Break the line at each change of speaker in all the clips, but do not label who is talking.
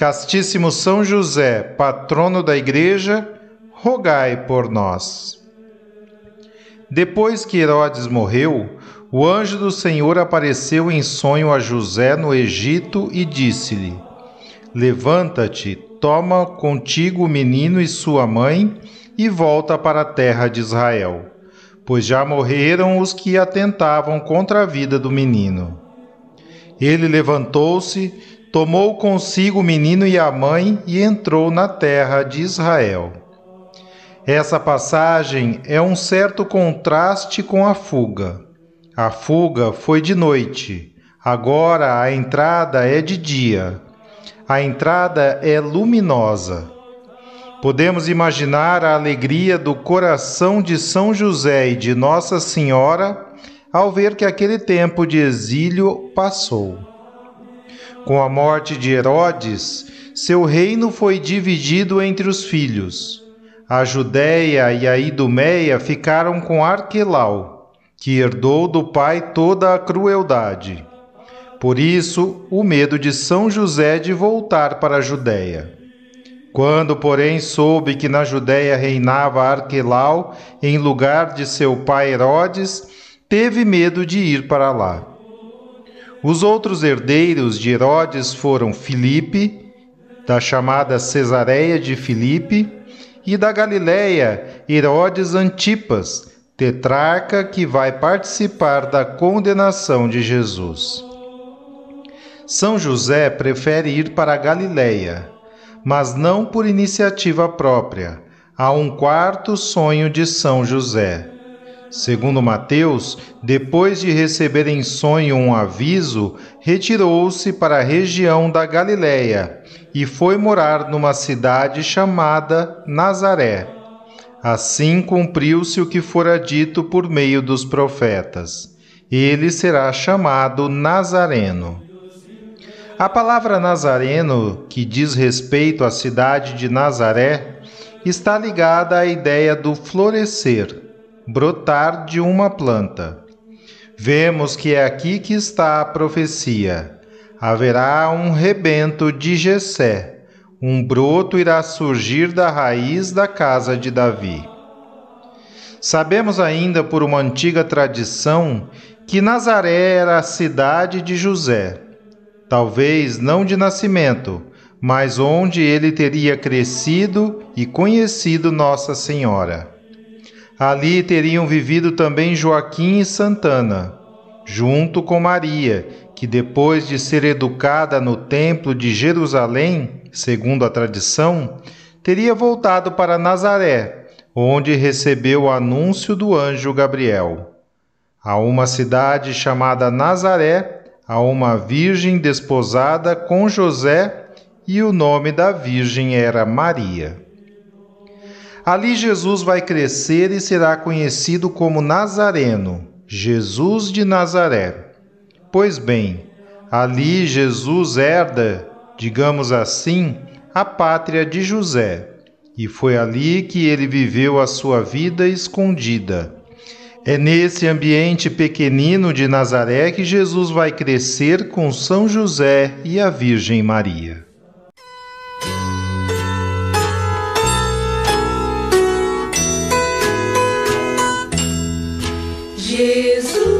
Castíssimo São José, patrono da Igreja, rogai por nós. Depois que Herodes morreu, o anjo do Senhor apareceu em sonho a José no Egito e disse-lhe: Levanta-te, toma contigo o menino e sua mãe e volta para a terra de Israel, pois já morreram os que atentavam contra a vida do menino. Ele levantou-se, tomou consigo o menino e a mãe e entrou na terra de Israel. Essa passagem é um certo contraste com a fuga. A fuga foi de noite, agora a entrada é de dia. A entrada é luminosa. Podemos imaginar a alegria do coração de São José e de Nossa Senhora ao ver que aquele tempo de exílio passou. Com a morte de Herodes, seu reino foi dividido entre os filhos. A Judéia e a Idumeia ficaram com Arquelau, que herdou do pai toda a crueldade. Por isso, o medo de São José de voltar para a Judéia. Quando, porém, soube que na Judéia reinava Arquelau em lugar de seu pai Herodes, teve medo de ir para lá. Os outros herdeiros de Herodes foram Filipe, da chamada Cesareia de Filipe, e da Galiléia, Herodes Antipas, tetrarca que vai participar da condenação de Jesus. São José prefere ir para a Galiléia, mas não por iniciativa própria. Há um quarto sonho de São José. Segundo Mateus, depois de receber em sonho um aviso, retirou-se para a região da Galiléia e foi morar numa cidade chamada Nazaré. Assim cumpriu-se o que fora dito por meio dos profetas. Ele será chamado Nazareno. A palavra Nazareno, que diz respeito à cidade de Nazaré, está ligada à ideia do florescer brotar de uma planta. Vemos que é aqui que está a profecia. Haverá um rebento de Jessé, um broto irá surgir da raiz da casa de Davi. Sabemos ainda por uma antiga tradição que Nazaré era a cidade de José, talvez não de nascimento, mas onde ele teria crescido e conhecido Nossa Senhora. Ali teriam vivido também Joaquim e Santana, junto com Maria, que depois de ser educada no Templo de Jerusalém, segundo a tradição, teria voltado para Nazaré, onde recebeu o anúncio do anjo Gabriel. A uma cidade chamada Nazaré, a uma virgem desposada com José, e o nome da virgem era Maria. Ali Jesus vai crescer e será conhecido como Nazareno, Jesus de Nazaré. Pois bem, ali Jesus herda, digamos assim, a pátria de José, e foi ali que ele viveu a sua vida escondida. É nesse ambiente pequenino de Nazaré que Jesus vai crescer com São José e a Virgem Maria. Jesus.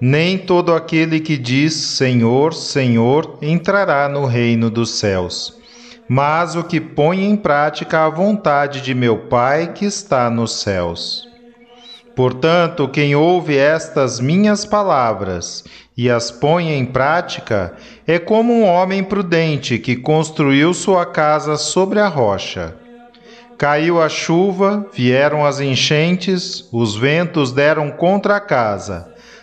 Nem todo aquele que diz Senhor, Senhor entrará no reino dos céus, mas o que põe em prática a vontade de meu Pai que está nos céus. Portanto, quem ouve estas minhas palavras e as põe em prática é como um homem prudente que construiu sua casa sobre a rocha. Caiu a chuva, vieram as enchentes, os ventos deram contra a casa,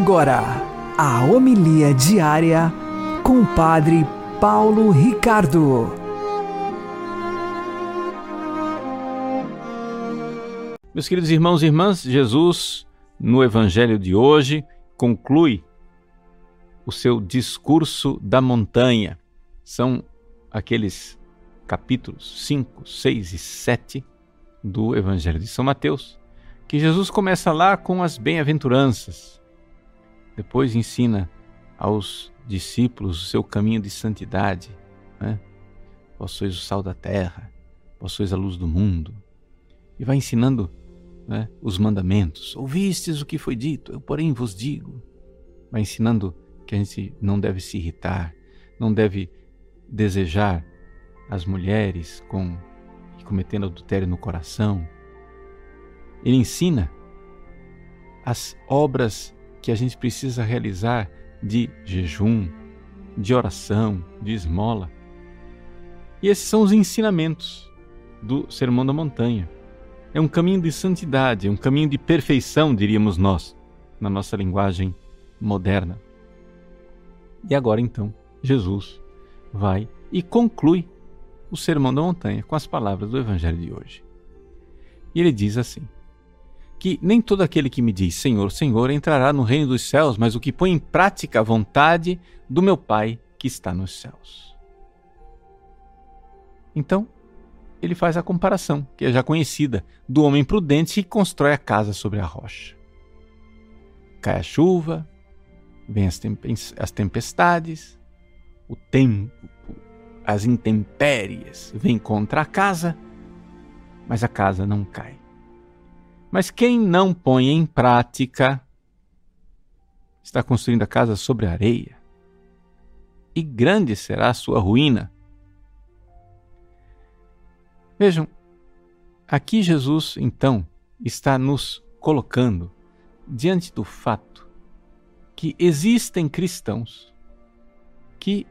Agora, a homilia diária com o Padre Paulo Ricardo.
Meus queridos irmãos e irmãs, Jesus, no Evangelho de hoje, conclui o seu discurso da montanha. São aqueles capítulos 5, 6 e 7 do Evangelho de São Mateus, que Jesus começa lá com as bem-aventuranças, depois ensina aos discípulos o seu caminho de santidade. Né? Vós sois o sal da terra, vós sois a luz do mundo. E vai ensinando né, os mandamentos. Ouvistes o que foi dito, eu, porém, vos digo. Vai ensinando que a gente não deve se irritar, não deve desejar as mulheres com cometendo adultério no coração. Ele ensina as obras que a gente precisa realizar de jejum, de oração, de esmola. E esses são os ensinamentos do Sermão da Montanha. É um caminho de santidade, é um caminho de perfeição, diríamos nós, na nossa linguagem moderna. E agora então, Jesus vai e conclui o Sermão da Montanha com as palavras do Evangelho de hoje. E ele diz assim: que nem todo aquele que me diz Senhor, Senhor entrará no reino dos céus, mas o que põe em prática a vontade do meu Pai que está nos céus. Então, ele faz a comparação, que é já conhecida, do homem prudente que constrói a casa sobre a rocha. Cai a chuva, vem as tempestades, o tempo, as intempéries vêm contra a casa, mas a casa não cai mas quem não põe em prática está construindo a casa sobre a areia, e grande será a sua ruína. Vejam, aqui Jesus então está nos colocando diante do fato que existem cristãos que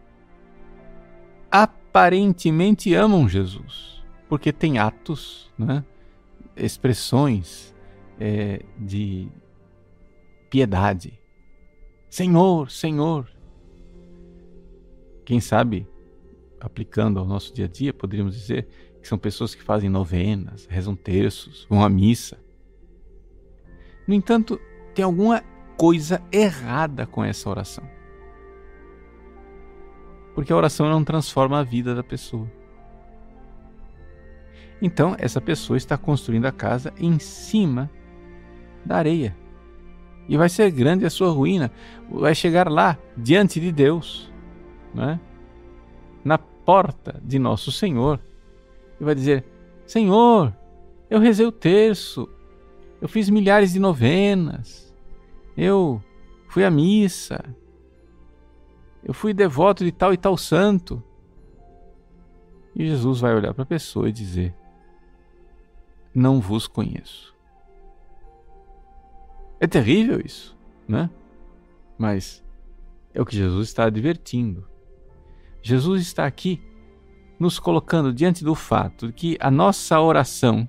aparentemente amam Jesus, porque têm atos, né? Expressões é, de piedade. Senhor, Senhor. Quem sabe, aplicando ao nosso dia a dia, poderíamos dizer que são pessoas que fazem novenas, rezam terços, vão à missa. No entanto, tem alguma coisa errada com essa oração. Porque a oração não transforma a vida da pessoa. Então, essa pessoa está construindo a casa em cima da areia. E vai ser grande a sua ruína. Vai chegar lá, diante de Deus, né? na porta de nosso Senhor, e vai dizer: Senhor, eu rezei o terço, eu fiz milhares de novenas, eu fui à missa, Eu fui devoto de tal e tal santo. E Jesus vai olhar para a pessoa e dizer: Não vos conheço. É terrível isso, né? Mas é o que Jesus está advertindo. Jesus está aqui nos colocando diante do fato de que a nossa oração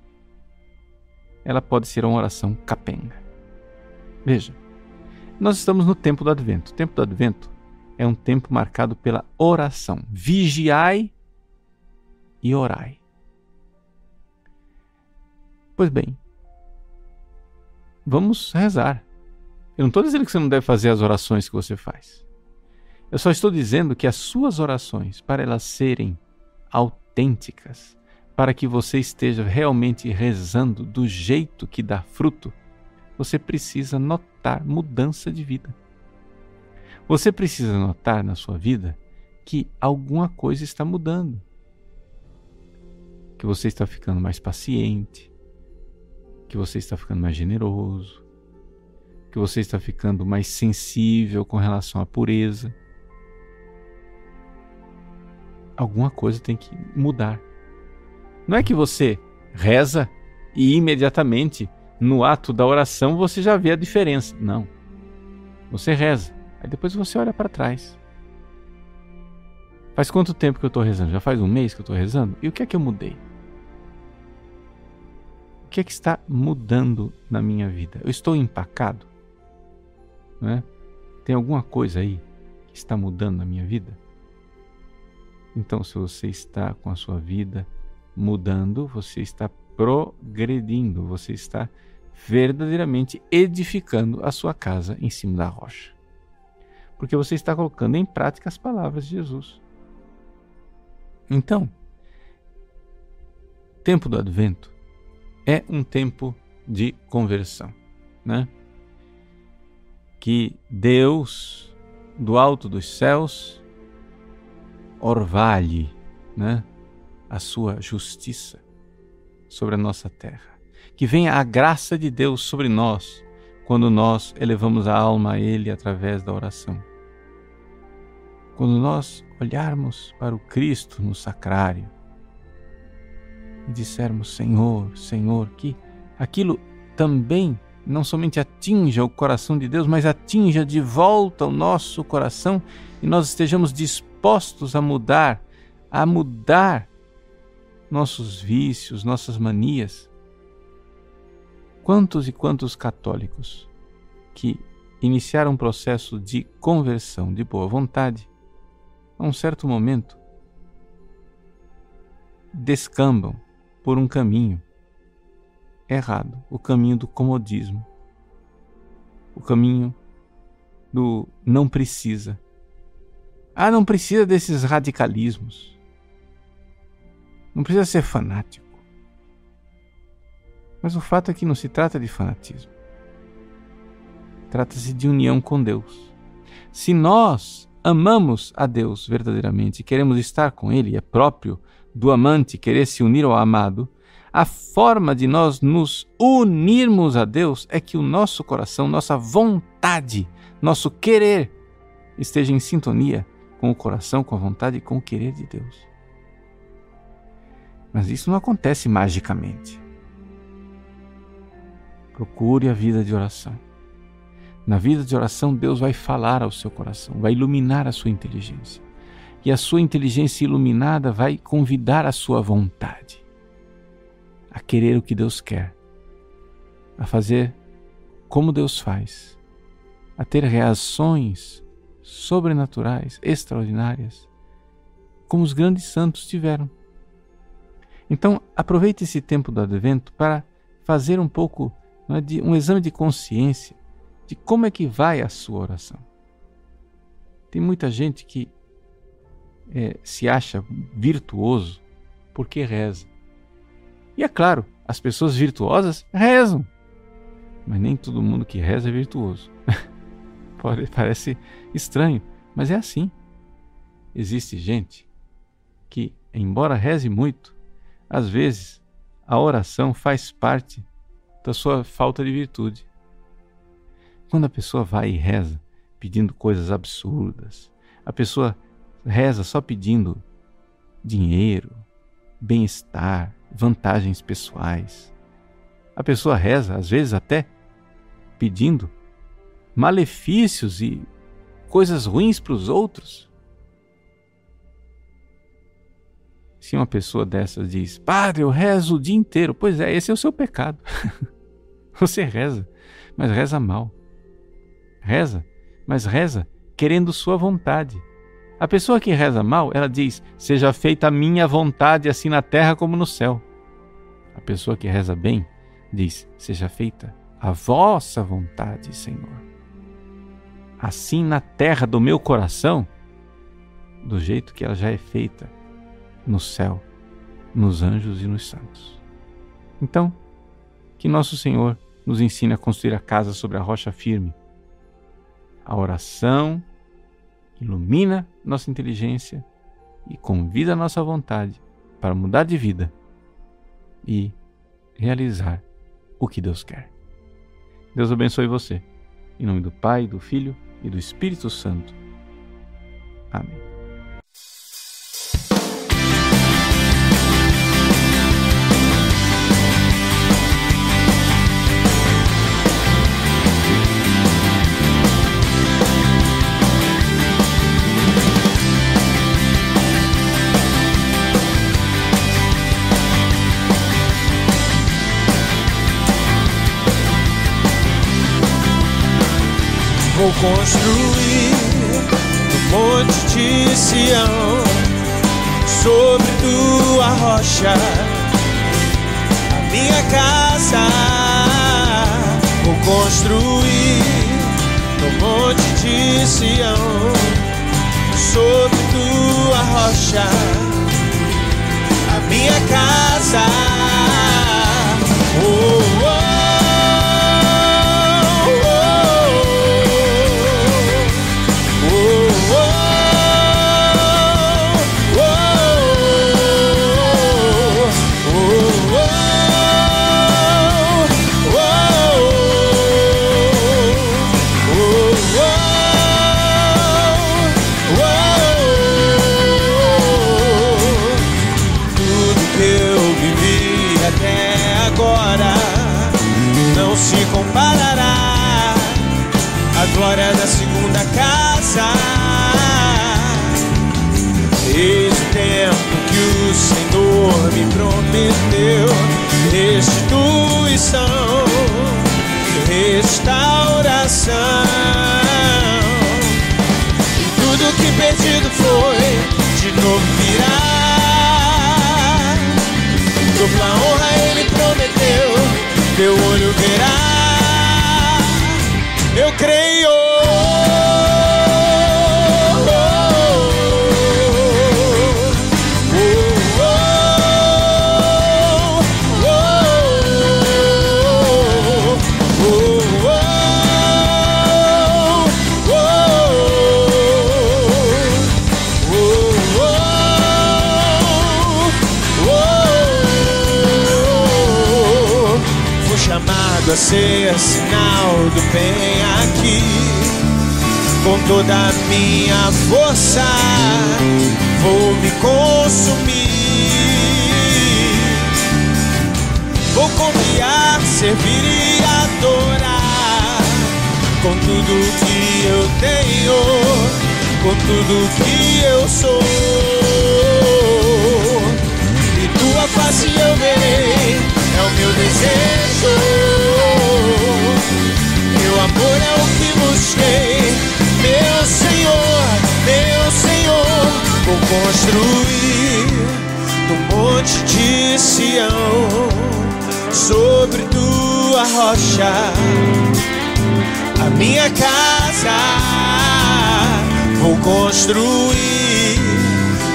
ela pode ser uma oração capenga. Veja, nós estamos no tempo do advento. O tempo do advento é um tempo marcado pela oração. Vigiai e orai. Pois bem, vamos rezar. Eu não estou dizendo que você não deve fazer as orações que você faz. Eu só estou dizendo que as suas orações, para elas serem autênticas, para que você esteja realmente rezando do jeito que dá fruto, você precisa notar mudança de vida. Você precisa notar na sua vida que alguma coisa está mudando. Que você está ficando mais paciente, que você está ficando mais generoso, que você está ficando mais sensível com relação à pureza. Alguma coisa tem que mudar. Não é que você reza e imediatamente no ato da oração você já vê a diferença. Não. Você reza, aí depois você olha para trás. Faz quanto tempo que eu estou rezando? Já faz um mês que eu estou rezando? E o que é que eu mudei? Que é que está mudando na minha vida? Eu estou empacado? Né? Tem alguma coisa aí que está mudando na minha vida? Então, se você está com a sua vida mudando, você está progredindo, você está verdadeiramente edificando a sua casa em cima da rocha. Porque você está colocando em prática as palavras de Jesus. Então, tempo do advento é um tempo de conversão, né? Que Deus do alto dos céus orvalhe, né, a sua justiça sobre a nossa terra. Que venha a graça de Deus sobre nós quando nós elevamos a alma a Ele através da oração. Quando nós olharmos para o Cristo no sacrário e dissermos: Senhor, Senhor, que aquilo também não somente atinja o coração de Deus, mas atinja de volta o nosso coração e nós estejamos dispostos a mudar, a mudar nossos vícios, nossas manias. Quantos e quantos católicos que iniciaram um processo de conversão de boa vontade, a um certo momento, descambam por um caminho errado, o caminho do comodismo, o caminho do não precisa. Ah, não precisa desses radicalismos. Não precisa ser fanático. Mas o fato é que não se trata de fanatismo. Trata-se de união com Deus. Se nós amamos a Deus verdadeiramente e queremos estar com Ele, é próprio do amante querer se unir ao amado, a forma de nós nos unirmos a Deus é que o nosso coração, nossa vontade, nosso querer esteja em sintonia com o coração, com a vontade e com o querer de Deus. Mas isso não acontece magicamente. Procure a vida de oração. Na vida de oração, Deus vai falar ao seu coração, vai iluminar a sua inteligência. E a sua inteligência iluminada vai convidar a sua vontade a querer o que Deus quer, a fazer como Deus faz, a ter reações sobrenaturais, extraordinárias, como os grandes santos tiveram. Então, aproveite esse tempo do advento para fazer um pouco é, de um exame de consciência de como é que vai a sua oração. Tem muita gente que é, se acha virtuoso porque reza. E é claro, as pessoas virtuosas rezam, mas nem todo mundo que reza é virtuoso. Parece estranho, mas é assim. Existe gente que, embora reze muito, às vezes, a oração faz parte da sua falta de virtude. Quando a pessoa vai e reza pedindo coisas absurdas, A pessoa reza só pedindo dinheiro, bem-estar, vantagens pessoais. A pessoa reza, às vezes até pedindo malefícios e coisas ruins para os outros. Se uma pessoa dessas diz, Padre, eu rezo o dia inteiro, pois é, esse é o seu pecado. Você reza, mas reza mal. Reza, mas reza querendo sua vontade. A pessoa que reza mal, ela diz: Seja feita a minha vontade, assim na terra como no céu. A pessoa que reza bem, diz: Seja feita a vossa vontade, Senhor. Assim na terra do meu coração, do jeito que ela já é feita no céu, nos anjos e nos santos. Então, que nosso Senhor nos ensine a construir a casa sobre a rocha firme. A oração ilumina nossa inteligência e convida a nossa vontade para mudar de vida e realizar o que Deus quer. Deus abençoe você. Em nome do Pai, do Filho e do Espírito Santo. Amém.
Construir no monte de Sião, sobre tua rocha, a minha casa. Vou construir no monte de Sião, sobre tua rocha, a minha casa. Restauração. Sinal do bem aqui. Com toda a minha força, vou me consumir. Vou confiar, servir e adorar. Com tudo que eu tenho, com tudo que eu sou. E tua face eu verei, é o meu desejo amor é o que busquei, meu Senhor, meu Senhor. Vou construir no monte de Sião, sobre tua rocha, a minha casa. Vou construir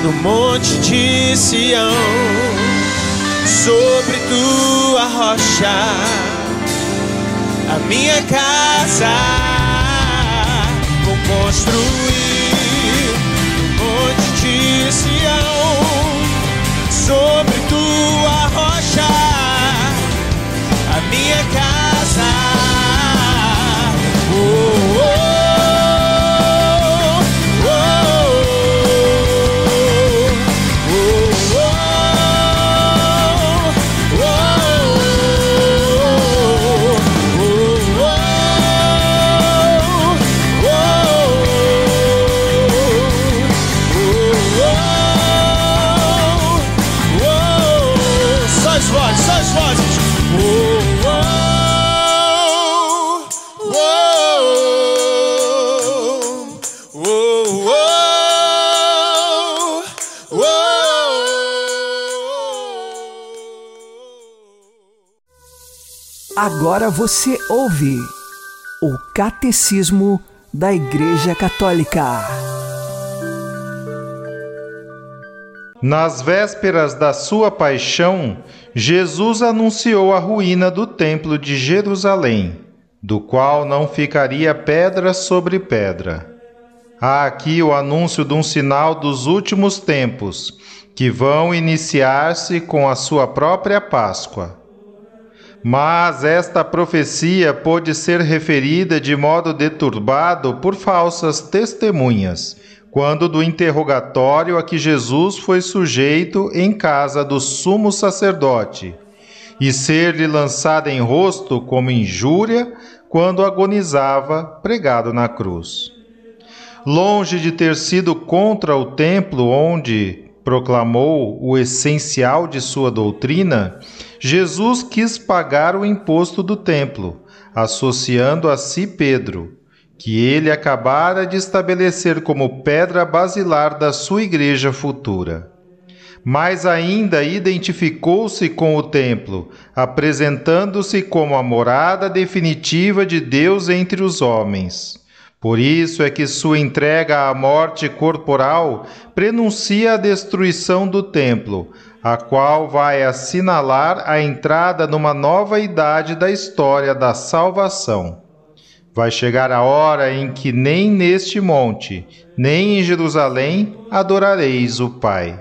no monte de Sião, sobre tua rocha a minha casa vou construir. No monte de Sião sobre
Agora você ouve o Catecismo da Igreja Católica.
Nas vésperas da sua paixão, Jesus anunciou a ruína do Templo de Jerusalém, do qual não ficaria pedra sobre pedra. Há aqui o anúncio de um sinal dos últimos tempos, que vão iniciar-se com a sua própria Páscoa. Mas esta profecia pôde ser referida de modo deturbado por falsas testemunhas, quando do interrogatório a que Jesus foi sujeito em casa do sumo sacerdote, e ser-lhe lançada em rosto como injúria quando agonizava pregado na cruz. Longe de ter sido contra o templo onde proclamou o essencial de sua doutrina, Jesus quis pagar o imposto do templo, associando a si Pedro, que ele acabara de estabelecer como pedra basilar da sua igreja futura. Mas ainda identificou-se com o templo, apresentando-se como a morada definitiva de Deus entre os homens. Por isso é que sua entrega à morte corporal prenuncia a destruição do templo, a qual vai assinalar a entrada numa nova idade da história da salvação. Vai chegar a hora em que nem neste monte, nem em Jerusalém adorareis o Pai.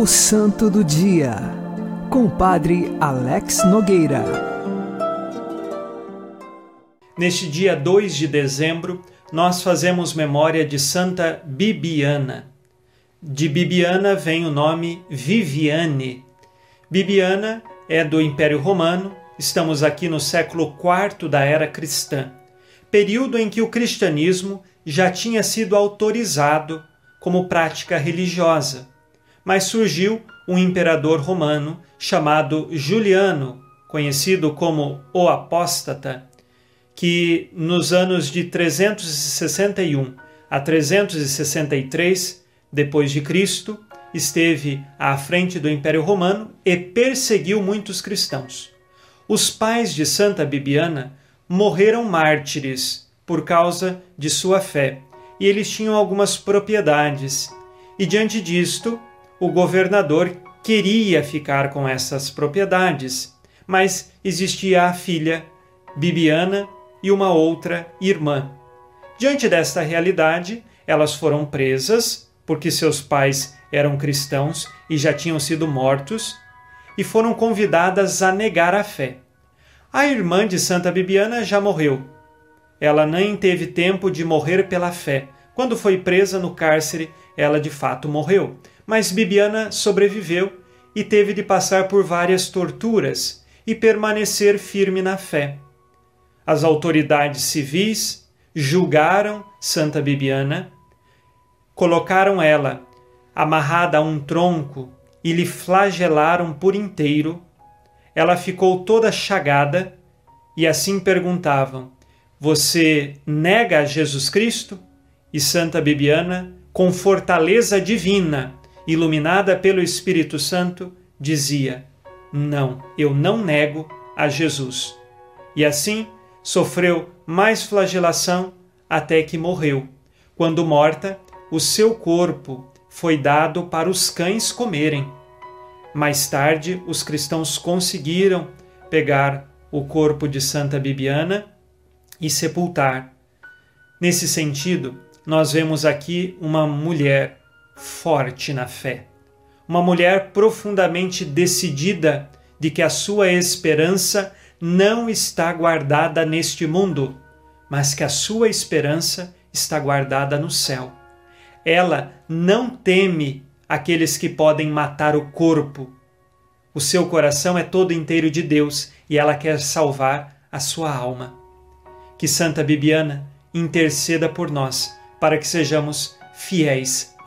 O
Santo do Dia, com Padre Alex Nogueira.
Neste dia 2 de dezembro, nós fazemos memória de Santa Bibiana. De Bibiana vem o nome Viviane. Bibiana é do Império Romano, estamos aqui no século IV da era cristã, período em que o cristianismo já tinha sido autorizado como prática religiosa mas surgiu um imperador romano chamado Juliano, conhecido como o Apóstata, que nos anos de 361 a 363 depois de Cristo esteve à frente do Império Romano e perseguiu muitos cristãos. Os pais de Santa Bibiana morreram mártires por causa de sua fé, e eles tinham algumas propriedades. E diante disto, o governador queria ficar com essas propriedades, mas existia a filha, Bibiana, e uma outra irmã. Diante desta realidade, elas foram presas, porque seus pais eram cristãos e já tinham sido mortos, e foram convidadas a negar a fé. A irmã de Santa Bibiana já morreu. Ela nem teve tempo de morrer pela fé. Quando foi presa no cárcere, ela de fato morreu mas Bibiana sobreviveu e teve de passar por várias torturas e permanecer firme na fé. As autoridades civis julgaram Santa Bibiana, colocaram ela amarrada a um tronco e lhe flagelaram por inteiro. Ela ficou toda chagada e assim perguntavam: Você nega a Jesus Cristo? E Santa Bibiana, com fortaleza divina, iluminada pelo Espírito Santo, dizia: Não, eu não nego a Jesus. E assim sofreu mais flagelação até que morreu. Quando morta, o seu corpo foi dado para os cães comerem. Mais tarde, os cristãos conseguiram pegar o corpo de Santa Bibiana e sepultar. Nesse sentido, nós vemos aqui uma mulher forte na fé. Uma mulher profundamente decidida de que a sua esperança não está guardada neste mundo, mas que a sua esperança está guardada no céu. Ela não teme aqueles que podem matar o corpo. O seu coração é todo inteiro de Deus e ela quer salvar a sua alma. Que Santa Bibiana interceda por nós para que sejamos fiéis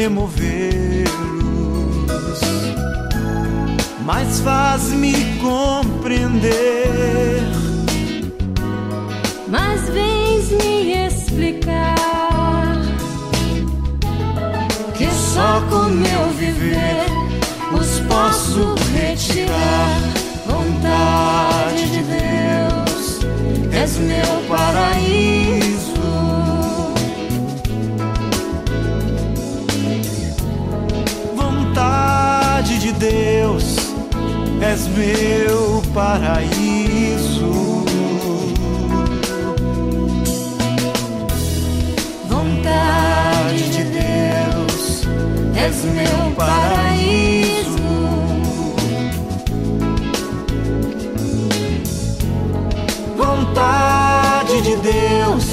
Remover
mas faz-me compreender.
Mas vens me explicar que só com meu viver os posso retirar. Vontade de Deus, és meu paraíso.
És meu paraíso.
Vontade de Deus, és meu paraíso.
Vontade de Deus,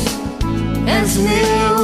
És meu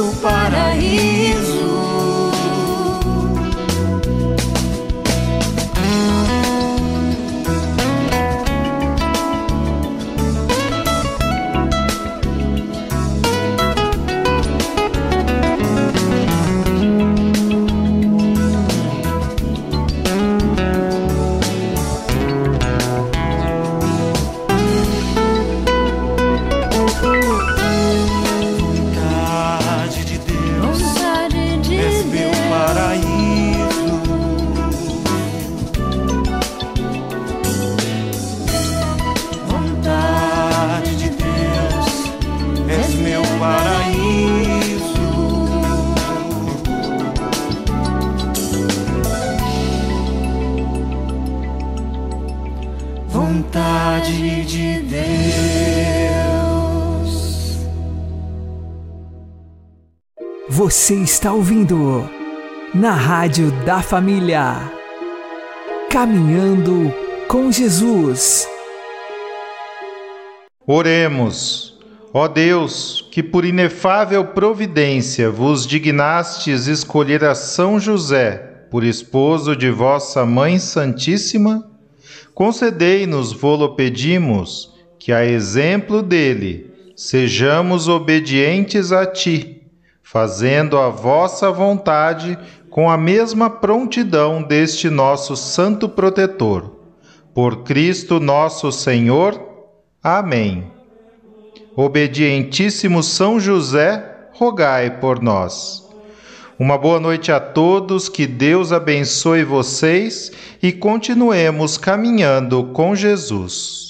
Você está ouvindo na Rádio da Família. Caminhando com Jesus.
Oremos. Ó Deus, que por inefável providência vos dignastes escolher a São José por esposo de vossa Mãe Santíssima, concedei-nos, vô-lo pedimos, que a exemplo dele sejamos obedientes a ti, fazendo a vossa vontade com a mesma prontidão deste nosso santo protetor. Por Cristo nosso Senhor. Amém. Obedientíssimo São José, rogai por nós. Uma boa noite a todos, que Deus abençoe vocês e continuemos caminhando com Jesus.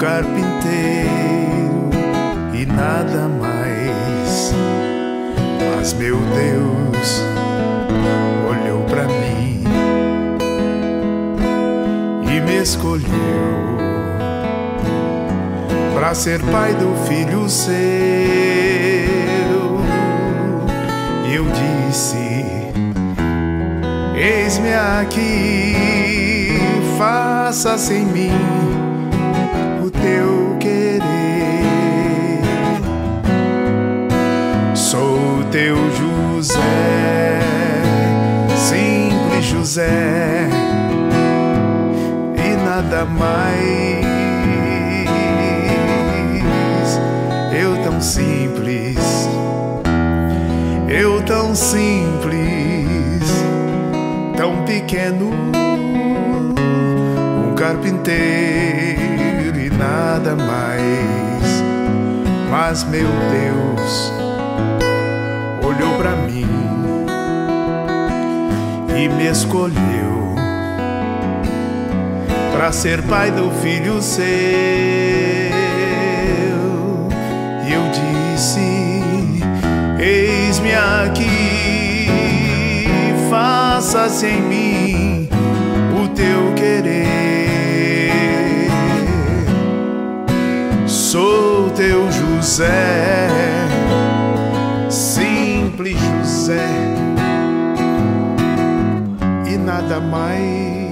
Carpinteiro e nada mais. Mas meu Deus olhou pra mim e me escolheu pra ser pai do filho seu. E eu disse. Eis-me aqui, faça-se mim José, e nada mais. Eu tão simples, eu tão simples. Tão pequeno, um carpinteiro e nada mais. Mas meu Deus me escolheu pra ser pai do filho seu. E eu disse: Eis-me aqui faças em mim o teu querer. Sou teu José, mais.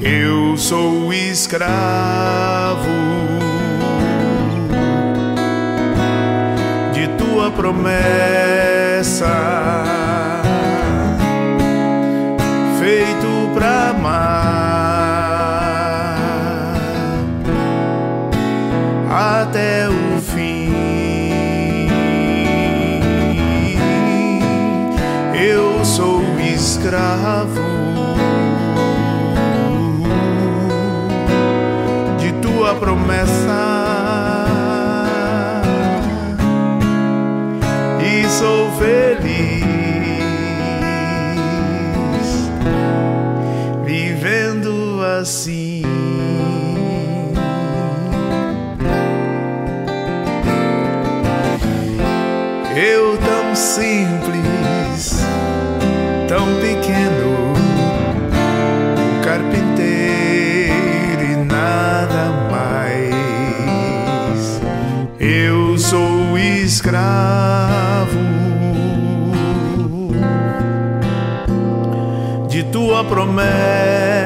Eu sou escravo de tua promessa, assim. Eu tão simples, tão pequeno, um carpinteiro e nada mais. Eu sou escravo de tua promessa